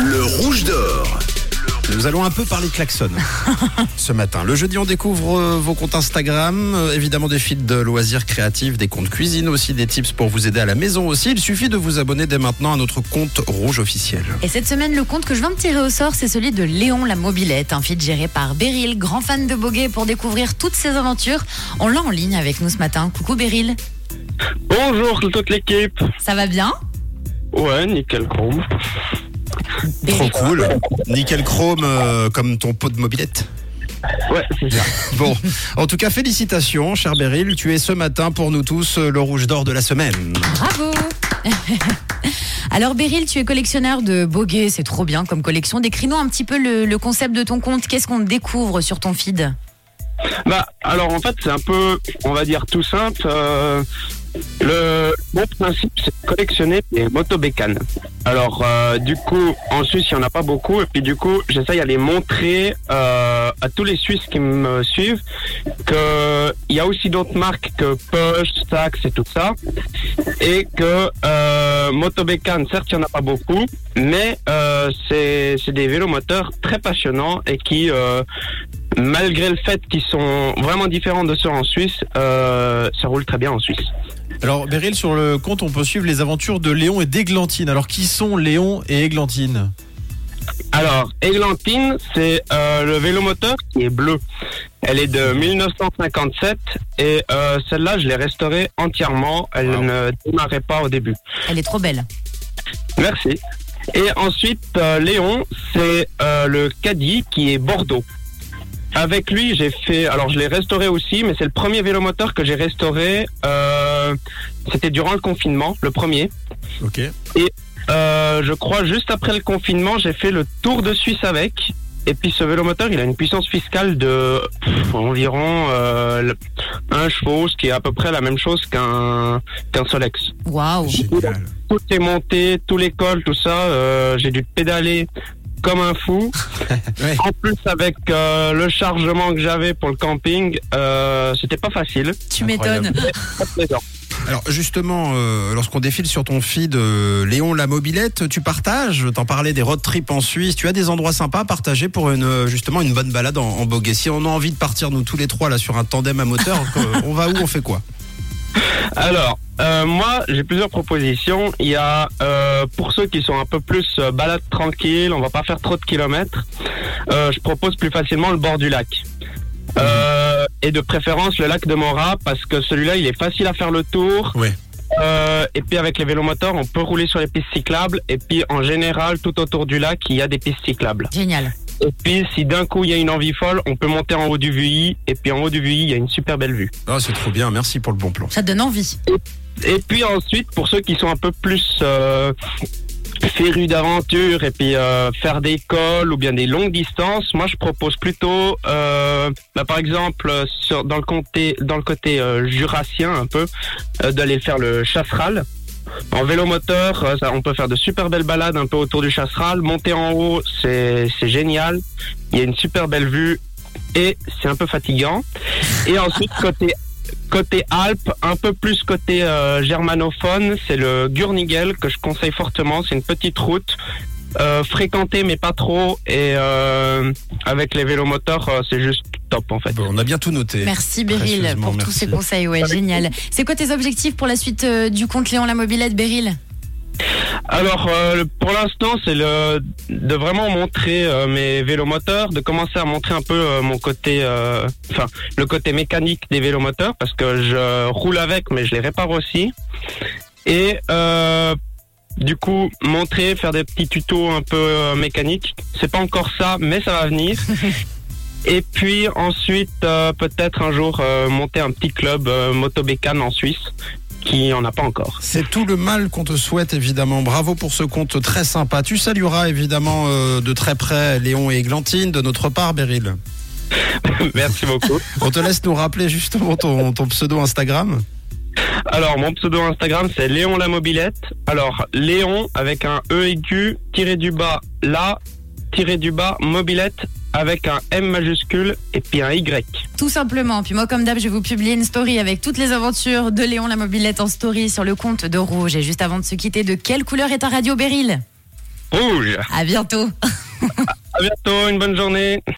Le rouge d'or. Nous allons un peu parler klaxon ce matin. Le jeudi, on découvre euh, vos comptes Instagram, euh, évidemment des feeds de loisirs créatifs, des comptes cuisine aussi, des tips pour vous aider à la maison aussi. Il suffit de vous abonner dès maintenant à notre compte rouge officiel. Et cette semaine, le compte que je viens de tirer au sort, c'est celui de Léon la mobilette, un feed géré par Beryl, grand fan de Boguet pour découvrir toutes ses aventures. On l'a en ligne avec nous ce matin. Coucou Beryl, Bonjour toute l'équipe. ça va bien? Ouais, nickel chrome. Trop cool. Nickel chrome euh, comme ton pot de mobilette. Ouais, c'est ça. Bon, en tout cas, félicitations, cher Beryl. Tu es ce matin pour nous tous euh, le rouge d'or de la semaine. Bravo Alors Beryl, tu es collectionneur de Boguet, c'est trop bien comme collection. Décris-nous un petit peu le, le concept de ton compte. Qu'est-ce qu'on découvre sur ton feed? Bah, alors en fait, c'est un peu, on va dire tout simple. euh, le bon principe, c'est collectionner des motobécanes. Alors, euh, du coup, en Suisse, il n'y en a pas beaucoup. Et puis, du coup, j'essaye à les montrer euh, à tous les Suisses qui me suivent qu'il y a aussi d'autres marques que Push, Sax et tout ça. Et que euh, certes, il n'y en a pas beaucoup. Mais euh, c'est des vélomoteurs très passionnants et qui... malgré le fait qu'ils sont vraiment différents de ceux en Suisse, euh, ça roule très bien en Suisse. Alors, Beryl, sur le compte, on peut suivre les aventures de Léon et d'Églantine. Alors, qui sont Léon et Églantine Alors, Églantine, c'est euh, le vélomoteur qui est bleu. Elle est de 1957 et euh, celle-là, je l'ai restaurée entièrement. Elle Wow. ne démarrait pas au début. Elle est trop belle. Merci. Et ensuite, euh, Léon, c'est euh, le caddie qui est Bordeaux. Avec lui, j'ai fait. Alors, je l'ai restauré aussi, mais c'est le premier vélomoteur que j'ai restauré. euh, C'était durant le confinement, le premier. Ok. Euh, je crois juste après le confinement, j'ai fait le tour de Suisse avec. Et puis ce vélomoteur, il a une puissance fiscale de pff, environ euh, le- un chevaux, ce qui est à peu près la même chose qu'un qu'un Solex. Waouh Génial. Tout est monté, tous les cols, tout ça. euh, j'ai dû pédaler comme un fou. Ouais. En plus, avec euh, le chargement que j'avais pour le camping, euh, c'était pas facile. Tu m'étonnes. Alors justement, euh, lorsqu'on défile sur ton feed euh, Léon la mobilette, tu partages, t'en parlais des road trips en Suisse, tu as des endroits sympas à partager pour une justement une bonne balade en, en Boguet. Si on a envie de partir nous tous les trois là sur un tandem à moteur, on va où, on fait quoi? Alors, euh, moi, j'ai plusieurs propositions. Il y a, euh, pour ceux qui sont un peu plus euh, balade tranquille, on va pas faire trop de kilomètres, euh, je propose plus facilement le bord du lac. Euh, et de préférence le lac de Mora parce que celui-là il est facile à faire le tour. Euh, et puis avec les vélomoteurs on peut rouler sur les pistes cyclables et puis en général tout autour du lac il y a des pistes cyclables. Génial. Et puis si d'un coup il y a une envie folle on peut monter en haut du VI et puis en haut du VI il y a une super belle vue. Ah, c'est trop bien, merci pour le bon plan. Ça donne envie. Et puis ensuite, pour ceux qui sont un peu plus euh, férus d'aventure et puis euh, faire des cols ou bien des longues distances, moi je propose plutôt, euh, bah, par exemple, sur, dans le côté, dans le côté euh, jurassien un peu, euh, d'aller faire le chasseral. En vélomoteur, euh, ça, on peut faire de super belles balades un peu autour du chasseral. Monter en haut, c'est c'est génial. Il y a une super belle vue et c'est un peu fatigant. Et ensuite, côté Côté Alpes, un peu plus côté euh, germanophone, c'est le Gurnigel que je conseille fortement. C'est une petite route euh, fréquentée mais pas trop. Et euh, avec les vélomoteurs, euh, c'est juste top en fait. Bon, on a bien tout noté. Merci Beryl pour tous ces conseils. Ouais, génial. C'est quoi tes objectifs pour la suite euh, du compte Léon la mobilette, Beryl? Alors euh, pour l'instant, c'est le de vraiment montrer euh, mes vélomoteurs, de commencer à montrer un peu euh, mon côté, euh, enfin le côté mécanique des vélomoteurs parce que je roule avec, mais je les répare aussi. Et euh, du coup, montrer, faire des petits tutos un peu euh, mécaniques. C'est pas encore ça, mais ça va venir. Et puis ensuite, euh, peut-être un jour euh, monter un petit club euh, motobécane en Suisse qui en a pas encore. C'est tout le mal qu'on te souhaite évidemment. Bravo pour ce compte très sympa. Tu salueras évidemment euh, de très près Léon et Églantine de notre part, Beryl. Merci beaucoup. On te laisse nous rappeler justement ton, ton pseudo Instagram. Alors, mon pseudo Instagram, c'est Léon la mobilette. Alors, Léon avec un E aigu, tiré du bas, la, tiré du bas, mobilette avec un M majuscule et puis un Y. Tout simplement. Puis moi, comme d'hab, je vais vous publier une story avec toutes les aventures de Léon la mobilette en story sur le compte de Rouge. Et juste avant de se quitter, de quelle couleur est ta radio, Beryl? Rouge. À bientôt. À bientôt, une bonne journée.